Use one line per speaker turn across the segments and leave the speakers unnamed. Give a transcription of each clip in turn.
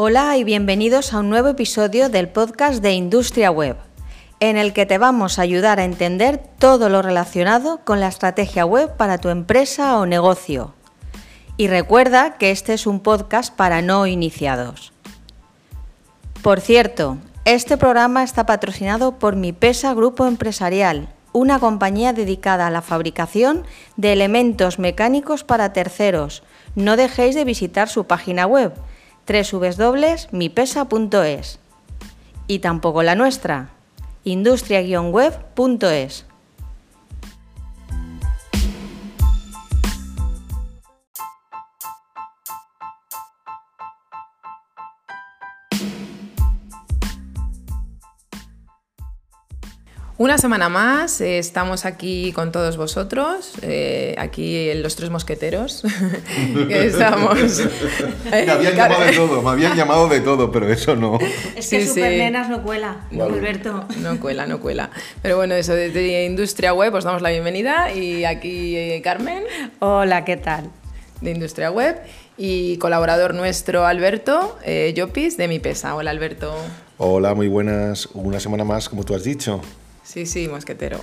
Hola y bienvenidos a un nuevo episodio del podcast de Industria Web, en el que te vamos a ayudar a entender todo lo relacionado con la estrategia web para tu empresa o negocio. Y recuerda que este es un podcast para no iniciados. Por cierto, este programa está patrocinado por Mi Pesa Grupo Empresarial, una compañía dedicada a la fabricación de elementos mecánicos para terceros. No dejéis de visitar su página web www.mipesa.es y tampoco la nuestra, industria-web.es.
Una semana más, eh, estamos aquí con todos vosotros, eh, aquí en los tres mosqueteros. estamos.
me habían llamado de todo, me habían llamado de todo, pero eso no.
Es que sí, Nenas no cuela, Alberto.
No cuela, no cuela. Pero bueno, eso desde Industria Web os damos la bienvenida y aquí eh, Carmen.
Hola, ¿qué tal?
De Industria Web y colaborador nuestro Alberto eh, Llopis de Mi Pesa. Hola, Alberto.
Hola, muy buenas. Una semana más, como tú has dicho.
Sí, sí, mosquetero.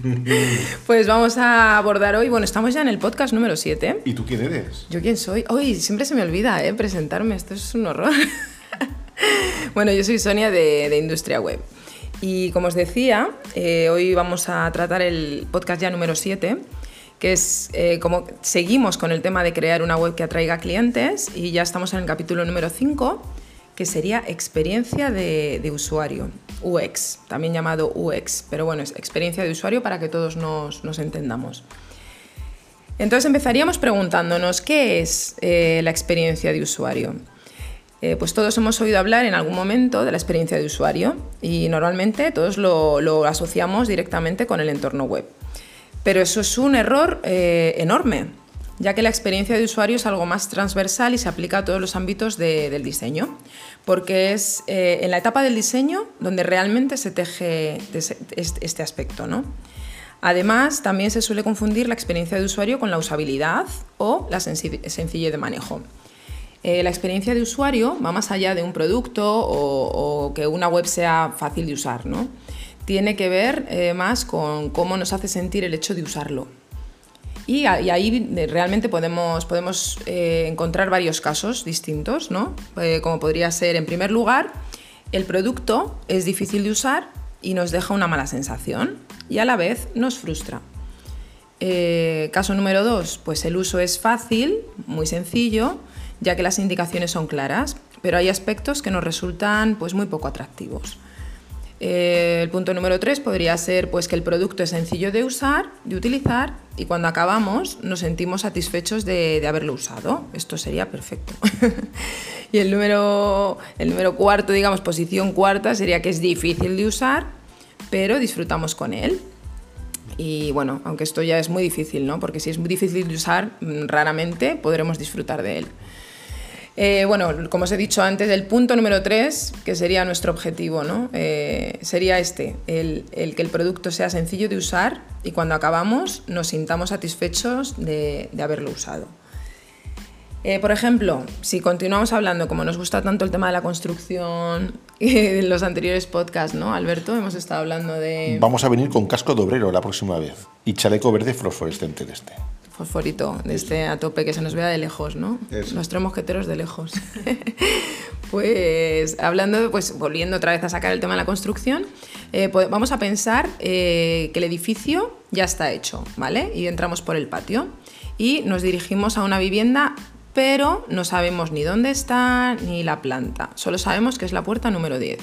pues vamos a abordar hoy, bueno, estamos ya en el podcast número 7.
¿Y tú quién eres?
¿Yo quién soy? Hoy siempre se me olvida ¿eh? presentarme, esto es un horror. bueno, yo soy Sonia de, Industria Web. Y como os decía, eh, hoy vamos a tratar el podcast ya número 7 que es eh, como seguimos con el tema de crear una web que atraiga clientes y ya estamos en el capítulo número 5 que sería experiencia de, usuario, UX, también llamado UX, pero bueno, es experiencia de usuario para que todos nos, entendamos. Entonces empezaríamos preguntándonos, ¿qué es eh, la experiencia de usuario? Eh, pues todos hemos oído hablar en algún momento de la experiencia de usuario y normalmente todos lo, asociamos directamente con el entorno web. Pero eso es un error eh, enorme, ya que la experiencia de usuario es algo más transversal y se aplica a todos los ámbitos del diseño, porque es eh, en la etapa del diseño donde realmente se teje este aspecto. ¿no? Además, también se suele confundir la experiencia de usuario con la usabilidad o la sencillez de manejo. Eh, la experiencia de usuario va más allá de un producto o, que una web sea fácil de usar. ¿no? Tiene que ver eh, más con cómo nos hace sentir el hecho de usarlo. Y, ahí realmente podemos, podemos eh, encontrar varios casos distintos, ¿no? Eh, como podría ser, en primer lugar, el producto es difícil de usar y nos deja una mala sensación y a la vez nos frustra. Eh, caso número dos, pues el uso es fácil, muy sencillo, ya que las indicaciones son claras, pero hay aspectos que nos resultan pues, muy poco atractivos. Eh, el punto número tres podría ser pues, que el producto es sencillo de usar, de utilizar, y cuando acabamos nos sentimos satisfechos de, haberlo usado. Esto sería perfecto. y el número, el número cuarto, digamos, posición cuarta, sería que es difícil de usar, pero disfrutamos con él. Y bueno, aunque esto ya es muy difícil, ¿no? Porque si es muy difícil de usar, mm, raramente podremos disfrutar de él. Eh, bueno, como os he dicho antes, el punto número tres, que sería nuestro objetivo, ¿no? Eh, sería este, el, que el producto sea sencillo de usar y cuando acabamos nos sintamos satisfechos de, haberlo usado. Eh, por ejemplo, si continuamos hablando, como nos gusta tanto el tema de la construcción en los anteriores podcasts, ¿no, Alberto? Hemos estado hablando de...
Vamos a venir con casco de obrero la próxima vez y chaleco verde fluorescente de este
fosforito, de este a tope, que se nos vea de lejos, ¿no? Los tres mosqueteros de lejos. pues hablando, pues volviendo otra vez a sacar el tema de la construcción, eh, pues, vamos a pensar eh, que el edificio ya está hecho, ¿vale? Y entramos por el patio y nos dirigimos a una vivienda, pero no sabemos ni dónde está ni la planta, solo sabemos que es la puerta número 10.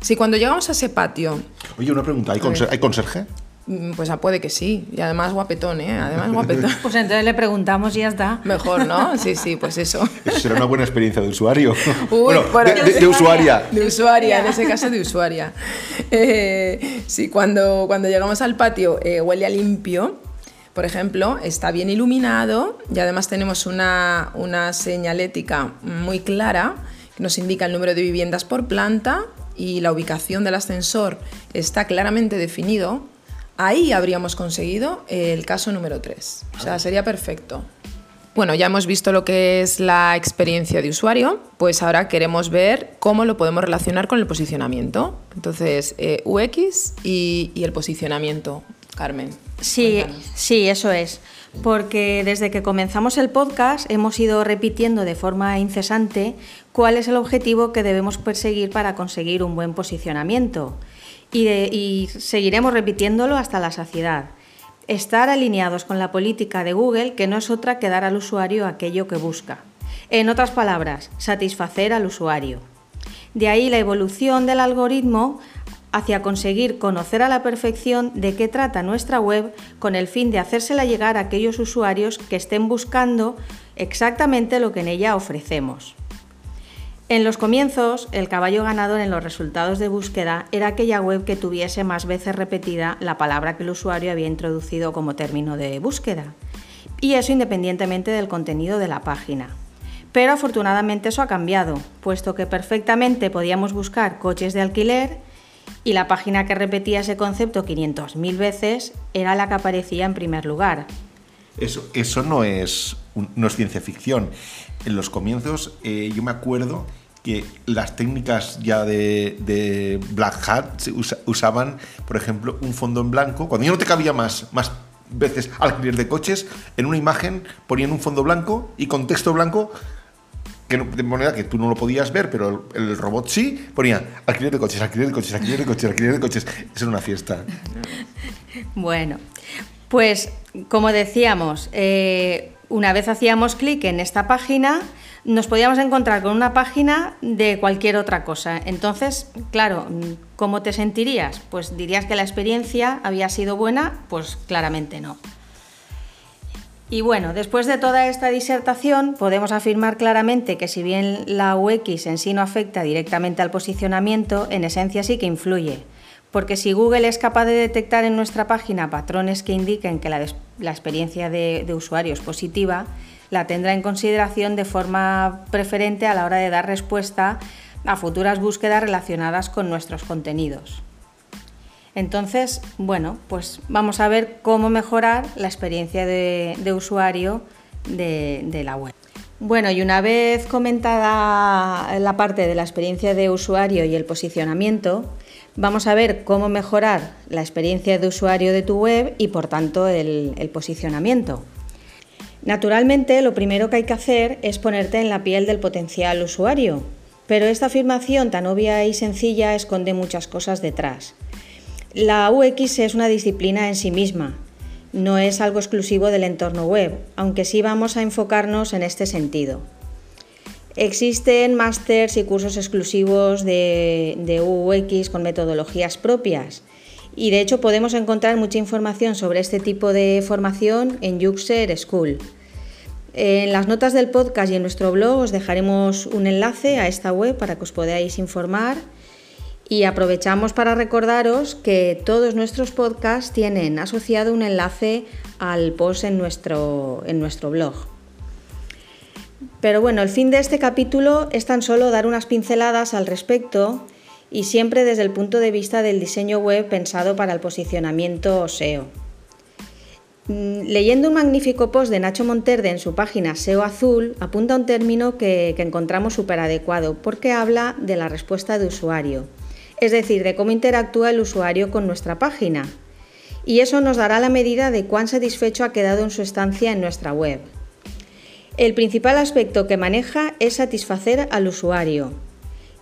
Si cuando llegamos a ese patio...
Oye, una pregunta, ¿hay, ¿hay conserje?
Mm, pues ah, puede que sí. Y además guapetón, ¿eh? Además guapetón.
Pues entonces le preguntamos y ya está.
Mejor, ¿no? Sí, sí, pues eso.
Eso será una buena experiencia de usuario. bueno, de, usuaria.
De usuaria, en ese caso de usuaria. Eh, sí, cuando, cuando llegamos al patio eh, huele a limpio. Por ejemplo, está bien iluminado y además tenemos una, una señalética muy clara que nos indica el número de viviendas por planta y la ubicación del ascensor está claramente definido ahí habríamos conseguido el caso número 3. O sea, sería perfecto. Bueno, ya hemos visto lo que es la experiencia de usuario, pues ahora queremos ver cómo lo podemos relacionar con el posicionamiento. Entonces, eh, UX y, y, el posicionamiento, Carmen.
Sí, sí, eso es. Porque desde que comenzamos el podcast hemos ido repitiendo de forma incesante cuál es el objetivo que debemos perseguir para conseguir un buen posicionamiento. Y, seguiremos repitiéndolo hasta la saciedad estar alineados con la política de Google, que no es otra que dar al usuario aquello que busca. En otras palabras, satisfacer al usuario. De ahí la evolución del algoritmo hacia conseguir conocer a la perfección de qué trata nuestra web con el fin de hacérsela llegar a aquellos usuarios que estén buscando exactamente lo que en ella ofrecemos. En los comienzos, el caballo ganador en los resultados de búsqueda era aquella web que tuviese más veces repetida la palabra que el usuario había introducido como término de búsqueda, y eso independientemente del contenido de la página. Pero afortunadamente eso ha cambiado, puesto que perfectamente podíamos buscar coches de alquiler y la página que repetía ese concepto 500.000 veces era la que aparecía en primer lugar.
Eso, eso no, es, no es ciencia ficción en los comienzos eh, yo me acuerdo que las técnicas ya de, Black Hat usaban, por ejemplo, un fondo en blanco. Cuando ya no te cabía más, más veces alquiler de coches, en una imagen ponían un fondo blanco y con texto blanco que de manera que tú no lo podías ver, pero el, robot sí, ponía alquiler de coches, alquiler de coches, alquiler de coches, alquiler de coches. Es una fiesta.
Bueno, pues como decíamos, eh, una vez hacíamos clic en esta página, nos podíamos encontrar con una página de cualquier otra cosa. Entonces, claro, ¿cómo te sentirías? Pues dirías que la experiencia había sido buena, pues claramente no. Y bueno, después de toda esta disertación, podemos afirmar claramente que si bien la UX en sí no afecta directamente al posicionamiento, en esencia sí que influye porque si Google es capaz de detectar en nuestra página patrones que indiquen que la, experiencia de, usuario es positiva, la tendrá en consideración de forma preferente a la hora de dar respuesta a futuras búsquedas relacionadas con nuestros contenidos. Entonces, bueno, pues vamos a ver cómo mejorar la experiencia de, usuario de la web. Bueno, y una vez comentada la parte de la experiencia de usuario y el posicionamiento, Vamos a ver cómo mejorar la experiencia de usuario de tu web y por tanto el, posicionamiento. Naturalmente, lo primero que hay que hacer es ponerte en la piel del potencial usuario, pero esta afirmación tan obvia y sencilla esconde muchas cosas detrás. La UX es una disciplina en sí misma, no es algo exclusivo del entorno web, aunque sí vamos a enfocarnos en este sentido. Existen másters y cursos exclusivos de, UX con metodologías propias y de hecho podemos encontrar mucha información sobre este tipo de formación en Uxer School. En las notas del podcast y en nuestro blog os dejaremos un enlace a esta web para que os podáis informar y aprovechamos para recordaros que todos nuestros podcasts tienen asociado un enlace al post en nuestro, en nuestro blog. Pero bueno, el fin de este capítulo es tan solo dar unas pinceladas al respecto y siempre desde el punto de vista del diseño web pensado para el posicionamiento SEO. Mm, leyendo un magnífico post de Nacho Monterde en su página SEO Azul, apunta un término que, que encontramos súper adecuado porque habla de la respuesta de usuario, es decir, de cómo interactúa el usuario con nuestra página. Y eso nos dará la medida de cuán satisfecho ha quedado en su estancia en nuestra web. El principal aspecto que maneja es satisfacer al usuario.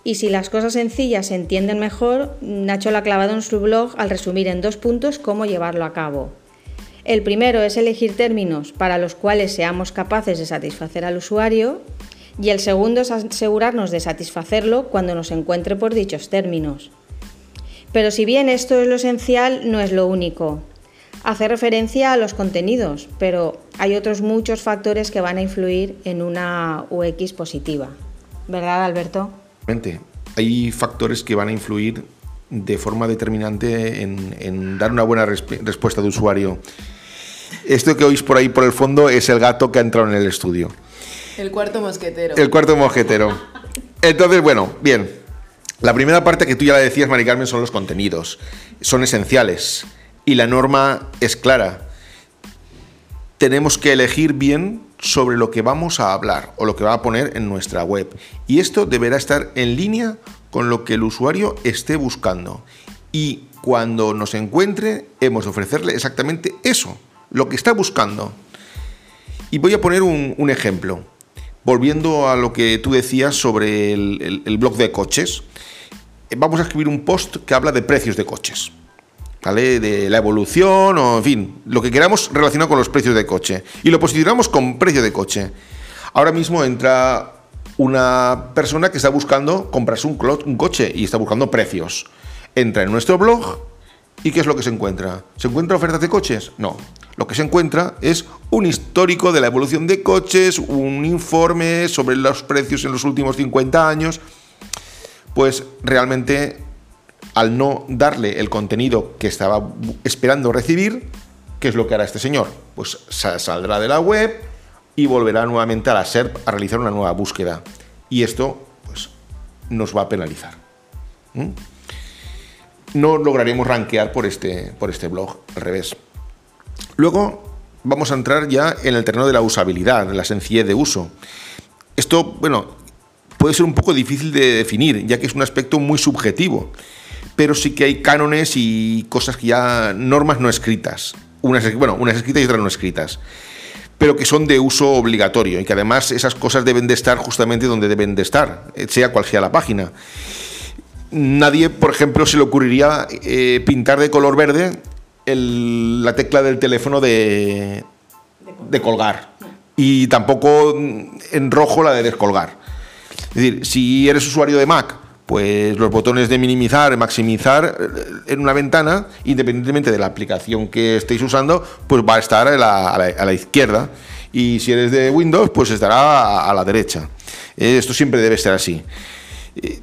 Y si las cosas sencillas se entienden mejor, Nacho lo ha clavado en su blog al resumir en dos puntos cómo llevarlo a cabo. El primero es elegir términos para los cuales seamos capaces de satisfacer al usuario y el segundo es asegurarnos de satisfacerlo cuando nos encuentre por dichos términos. Pero si bien esto es lo esencial, no es lo único hace referencia a los contenidos, pero hay otros muchos factores que van a influir en una UX positiva. ¿Verdad, Alberto?
Hay factores que van a influir de forma determinante en, dar una buena respuesta de usuario. Esto que oís por ahí por el fondo es el gato que ha entrado en el estudio.
El cuarto mosquetero.
El cuarto mosquetero. Entonces, bueno, bien. La primera parte que tú ya la decías, Mari Carmen, son los contenidos. Son esenciales y la norma es clara. Tenemos que elegir bien sobre lo que vamos a hablar o lo que va a poner en nuestra web. Y esto deberá estar en línea con lo que el usuario esté buscando. Y cuando nos encuentre, hemos de ofrecerle exactamente eso, lo que está buscando. Y voy a poner un, ejemplo. Volviendo a lo que tú decías sobre el blog de coches, vamos a escribir un post que habla de precios de coches. De la evolución o, en fin, lo que queramos relacionado con los precios de coche. Y lo posicionamos con precio de coche. Ahora mismo entra una persona que está buscando comprarse un, un coche y está buscando precios. Entra en nuestro blog y ¿qué es lo que se encuentra? ¿Se encuentra ofertas de coches? No. Lo que se encuentra es un histórico de la evolución de coches, un informe sobre los precios en los últimos 50 años. Pues realmente al no darle el contenido que estaba esperando recibir, ¿qué es lo que hará este señor? Pues saldrá de la web y volverá nuevamente a la SERP a realizar una nueva búsqueda. Y esto pues, nos va a penalizar. No lograremos rankear por este, por este blog, al revés. Luego vamos a entrar ya en el terreno de la usabilidad, la sencillez de uso. Esto, bueno, puede ser un poco difícil de definir, ya que es un aspecto muy subjetivo pero sí que hay cánones y cosas que ya, normas no escritas, unas, bueno, unas escritas y otras no escritas, pero que son de uso obligatorio y que además esas cosas deben de estar justamente donde deben de estar, eh, sea cual sea la página. Nadie, por ejemplo, se le ocurriría eh, pintar de color verde la tecla del teléfono de, de colgar y tampoco en rojo la de descolgar. Es decir, si eres usuario de Mac, pues los botones de minimizar, maximizar eh, en una ventana, independientemente de la aplicación que estéis usando, pues va a estar a la, izquierda. Y si eres de Windows, pues estará a, la derecha. Eh, esto siempre debe ser así. Eh,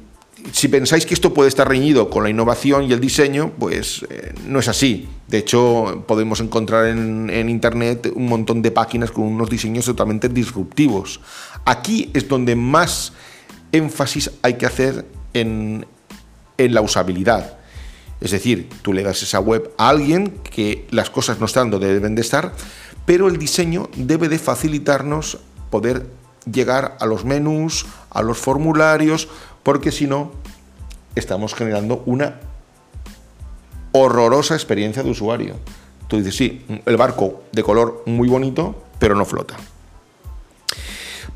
si pensáis que esto puede estar reñido con la innovación y el diseño, pues no es así. De hecho, podemos encontrar en, en, Internet un montón de páginas con unos diseños totalmente disruptivos. Aquí es donde más énfasis hay que hacer en, la usabilidad. Es decir, tú le das esa web a alguien que las cosas no están donde deben de estar, pero el diseño debe de facilitarnos poder llegar a los menús, a los formularios, porque si no, estamos generando una horrorosa experiencia de usuario. Tú dices, sí, el barco de color muy bonito, pero no flota.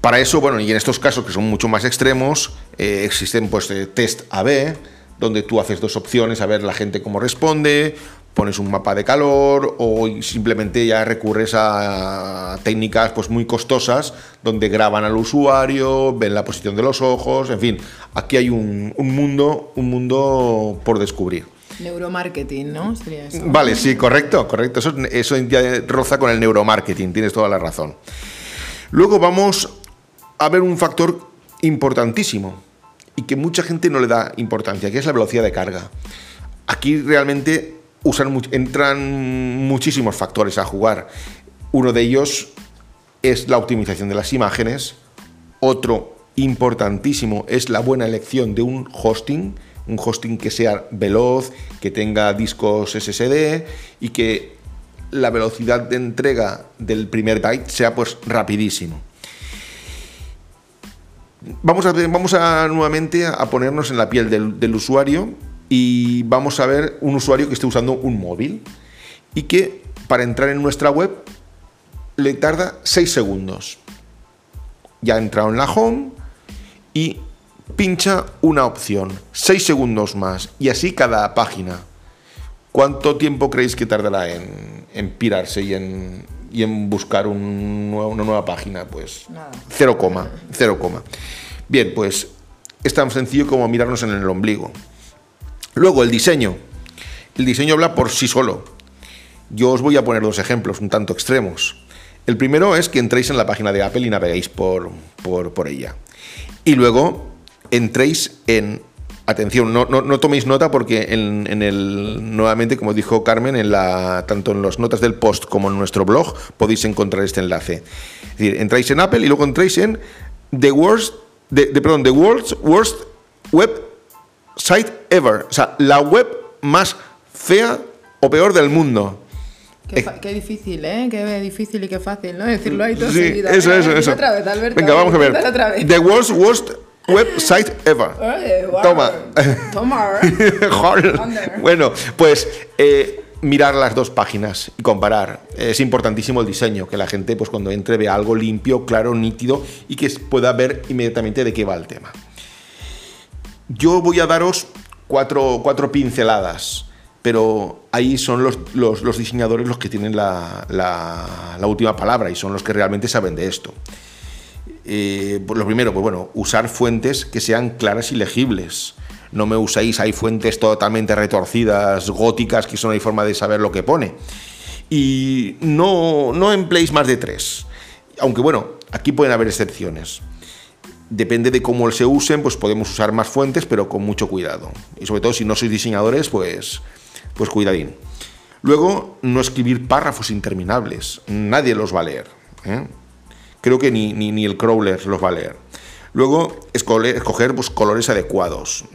Para eso, bueno, y en estos casos que son mucho más extremos, eh, existen pues eh, test AB, donde tú haces dos opciones a ver la gente cómo responde, pones un mapa de calor o simplemente ya recurres a técnicas pues muy costosas donde graban al usuario, ven la posición de los ojos, en fin, aquí hay un, mundo, un mundo por descubrir.
Neuromarketing, ¿no?
Vale, sí, correcto, correcto. Eso, eso ya roza con el neuromarketing, tienes toda la razón. Luego vamos a ver un factor importantísimo y que mucha gente no le da importancia, que es la velocidad de carga. Aquí realmente usan, entran muchísimos factores a jugar. Uno de ellos es la optimización de las imágenes. Otro importantísimo es la buena elección de un hosting, un hosting que sea veloz, que tenga discos SSD y que la velocidad de entrega del primer byte sea pues rapidísimo. Vamos a, vamos a nuevamente a ponernos en la piel del, usuario y vamos a ver un usuario que esté usando un móvil y que para entrar en nuestra web le tarda 6 segundos. Ya ha entrado en la home y pincha una opción, 6 segundos más y así cada página. ¿Cuánto tiempo creéis que tardará en, en pirarse y en, y en buscar una nueva página, pues cero coma, cero coma. Bien, pues es tan sencillo como mirarnos en el ombligo. Luego, el diseño. El diseño habla por sí solo. Yo os voy a poner dos ejemplos un tanto extremos. El primero es que entréis en la página de Apple y naveguéis por, por, por ella. Y luego entréis en Atención, no, no, toméis nota porque en, el, nuevamente, como dijo Carmen, en la, tanto en las notas del post como en nuestro blog podéis encontrar este enlace. Es decir, entráis en Apple y luego entráis en The Worst, de, perdón, The World's Worst Web Site Ever. O sea, la web más fea o peor del mundo.
Qué, difícil, ¿eh? Qué difícil y qué fácil, ¿no? Decirlo ahí todo
Sí,
seguido.
eso, eso, eso.
Otra vez, Alberto.
Venga, vamos a ver.
Otra vez.
The world's worst website ever.
Ay, guau.
Toma.
Toma.
Joder.
Anda.
bueno, pues eh, mirar las dos páginas y comparar. Es importantísimo el diseño, que la gente pues cuando entre vea algo limpio, claro, nítido y que pueda ver inmediatamente de qué va el tema. Yo voy a daros cuatro, cuatro pinceladas, pero ahí son los, los- los diseñadores los que tienen la, la- la última palabra y son los que realmente saben de esto. Eh, pues lo primero, pues bueno, usar fuentes que sean claras y legibles. No me uséis, hay fuentes totalmente retorcidas, góticas, que eso no hay forma de saber lo que pone. Y no, no empleéis más de tres. Aunque bueno, aquí pueden haber excepciones. Depende de cómo se usen, pues podemos usar más fuentes, pero con mucho cuidado. Y sobre todo si no sois diseñadores, pues, pues cuidadín. Luego, no escribir párrafos interminables. Nadie los va a leer. ¿eh? Creo que ni, ni, ni el crawler los va a leer. Luego, escoger pues, colores adecuados,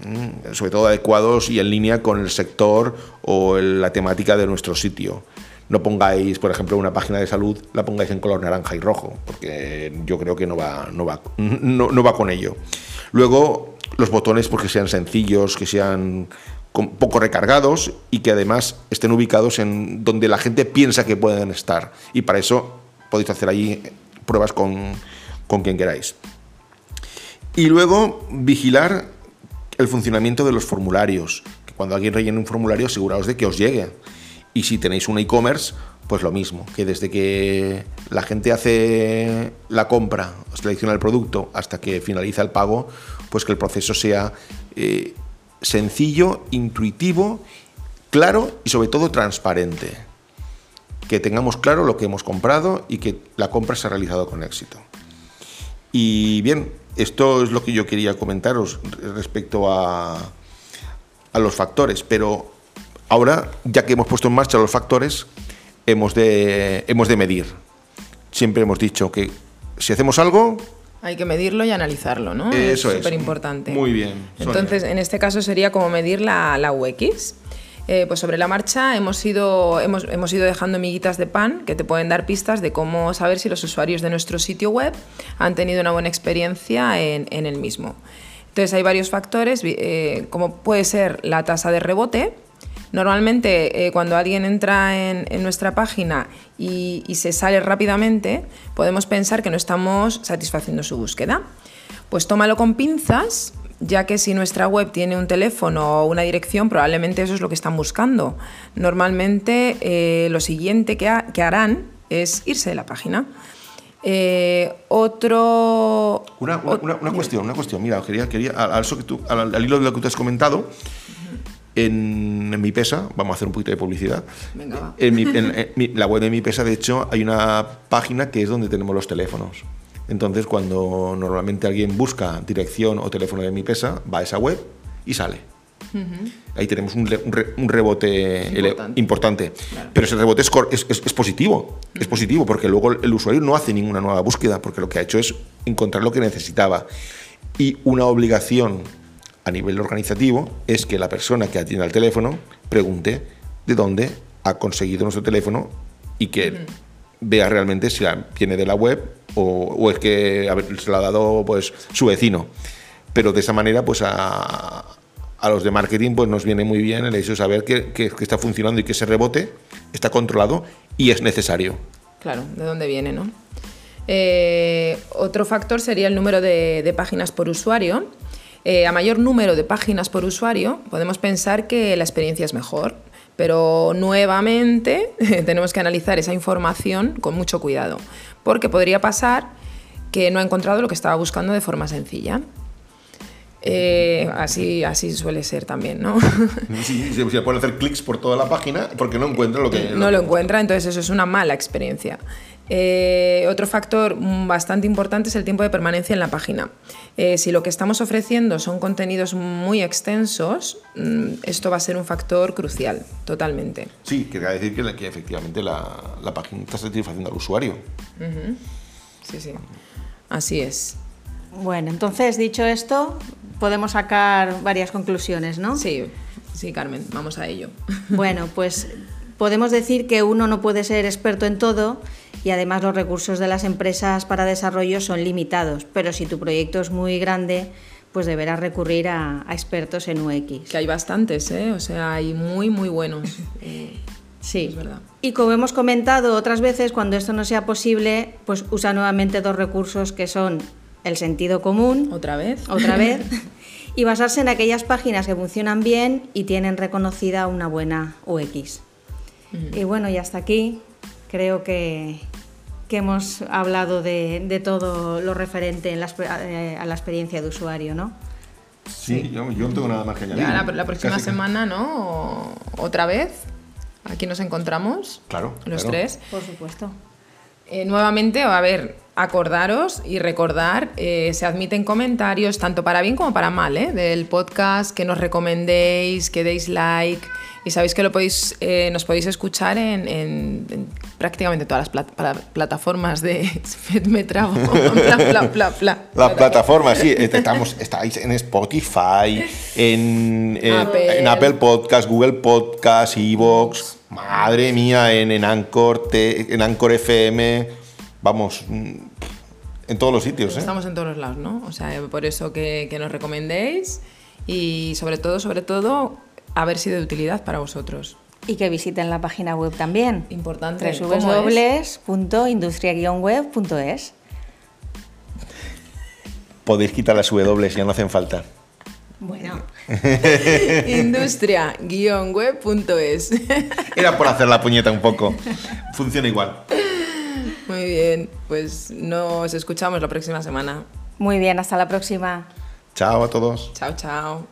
sobre todo adecuados y en línea con el sector o la temática de nuestro sitio. No pongáis, por ejemplo, una página de salud, la pongáis en color naranja y rojo, porque yo creo que no va, no va, no, no va con ello. Luego, los botones porque sean sencillos, que sean poco recargados y que además estén ubicados en donde la gente piensa que pueden estar. Y para eso podéis hacer allí pruebas con, con quien queráis. Y luego vigilar el funcionamiento de los formularios. Cuando alguien rellene un formulario, aseguraos de que os llegue. Y si tenéis un e-commerce, pues lo mismo, que desde que la gente hace la compra, selecciona el producto, hasta que finaliza el pago, pues que el proceso sea eh, sencillo, intuitivo, claro y sobre todo transparente. Que tengamos claro lo que hemos comprado y que la compra se ha realizado con éxito. Y bien, esto es lo que yo quería comentaros respecto a, a los factores, pero ahora, ya que hemos puesto en marcha los factores, hemos de, hemos de medir. Siempre hemos dicho que si hacemos algo,
Hay que medirlo y analizarlo, ¿no?
Eso es.
súper importante.
Muy bien, Sonia.
Entonces, en este caso sería como medir la, la UX. Eh, pues sobre la marcha hemos ido, hemos, hemos ido dejando miguitas de pan que te pueden dar pistas de cómo saber si los usuarios de nuestro sitio web han tenido una buena experiencia en, en el mismo. Entonces hay varios factores, eh, como puede ser la tasa de rebote. Normalmente eh, cuando alguien entra en, nuestra página y se sale rápidamente, podemos pensar que no estamos satisfaciendo su búsqueda. Pues tómalo con pinzas, ya que si nuestra web tiene un teléfono o una dirección, probablemente eso es lo que están buscando. Normalmente eh, lo siguiente que, ha- que harán es irse de la página. Eh, otro...
Una, una- una- una cuestión, una cuestión. Mira, quería, quería al, al eso que tú- al- al hilo de lo que tú has comentado, en, en mi pesa, vamos a hacer un poquito de publicidad.
Venga, va.
En, mi- en- en mi- la web de mi pesa, de hecho, hay una página que es donde tenemos los teléfonos. Entonces, cuando normalmente alguien busca dirección o teléfono de mi pesa, va a esa web y sale. Ahí tenemos un, re- un re- un rebote
Importante.
Pero ese rebote es, positivo. Es positivo porque luego el usuario no hace ninguna nueva búsqueda porque lo que ha hecho es encontrar lo que necesitaba. Y una obligación a nivel organizativo es que la persona que atiende al teléfono pregunte de dónde ha conseguido nuestro teléfono y que vea realmente si la- viene de la web o, es que a se lo ha dado pues su vecino. Pero de esa manera, pues a, a los de marketing pues nos viene muy bien el hecho de saber que, que- que está funcionando y que ese rebote está controlado y es necesario.
Claro, de dónde viene, ¿no? Eh, otro factor sería el número de, de páginas por usuario. Eh, a mayor número de páginas por usuario, podemos pensar que la experiencia es mejor, pero nuevamente tenemos que analizar esa información con mucho cuidado, porque podría pasar que no ha encontrado lo que estaba buscando de forma sencilla. Eh, así, así suele ser también, ¿no?
Sí, se, pueden hacer clics por toda la página porque no encuentra lo que...
no lo encuentra, entonces eso es una mala experiencia. Eh, otro factor bastante importante es el tiempo de permanencia en la página. Eh, si lo que estamos ofreciendo son contenidos muy extensos, mm, esto va a ser un factor crucial, totalmente.
Sí, quería decir que, efectivamente la, la página está satisfaciendo al usuario.
Sí, sí. Así es.
Bueno, entonces, dicho esto, podemos sacar varias conclusiones, ¿no?
Sí, sí, Carmen, vamos a ello.
Bueno, pues podemos decir que uno no puede ser experto en todo y además los recursos de las empresas para desarrollo son limitados, pero si tu proyecto es muy grande, pues deberás recurrir a, a expertos en UX.
Que hay bastantes, ¿eh? O sea, hay muy, muy buenos. Eh,
Sí,
es verdad.
Y como hemos comentado otras veces, cuando esto no sea posible, pues usa nuevamente dos recursos que son el sentido común,
¿Otra vez?
otra vez, y basarse en aquellas páginas que funcionan bien y tienen reconocida una buena UX. Y bueno, y hasta aquí creo que, que hemos hablado de, de todo lo referente en la eh, a la experiencia de usuario, ¿no?
Sí, Yo, yo no tengo nada más que añadir.
Ya la, la próxima
Casi
semana, ¿no? Otra vez. Aquí nos encontramos.
Claro,
Los
claro.
tres.
Por supuesto.
Eh, nuevamente, a ver, acordaros y recordar, eh, se admiten comentarios, tanto para bien como para mal, ¿eh? del podcast, que nos recomendéis, que deis like. Y sabéis que lo podéis, eh, nos podéis escuchar en, en- en prácticamente todas las plat- pla- plataformas de... Me trabo. Pla, pla, pla.
La plataforma, sí, est- estamos, estáis en Spotify, en, en,
Apple.
Podcast, Google Podcast, Evox, madre mía, en, en Anchor, en Anchor FM, vamos, mm, en todos los sitios, ¿eh?
Estamos en todos los lados, ¿no? O sea, por eso que, que nos recomendéis y sobre todo, sobre todo, haber sido de utilidad para vosotros.
Y que visiten la página web también.
Importante.
Www.industria-web.es.
Podéis quitar las W, ya no hacen falta.
Bueno,
Industria-web.es.
Era por hacer la puñeta un poco. Funciona igual.
Muy bien, pues nos escuchamos la próxima semana.
muy bien, hasta la próxima.
Chao a todos.
Chao, chao.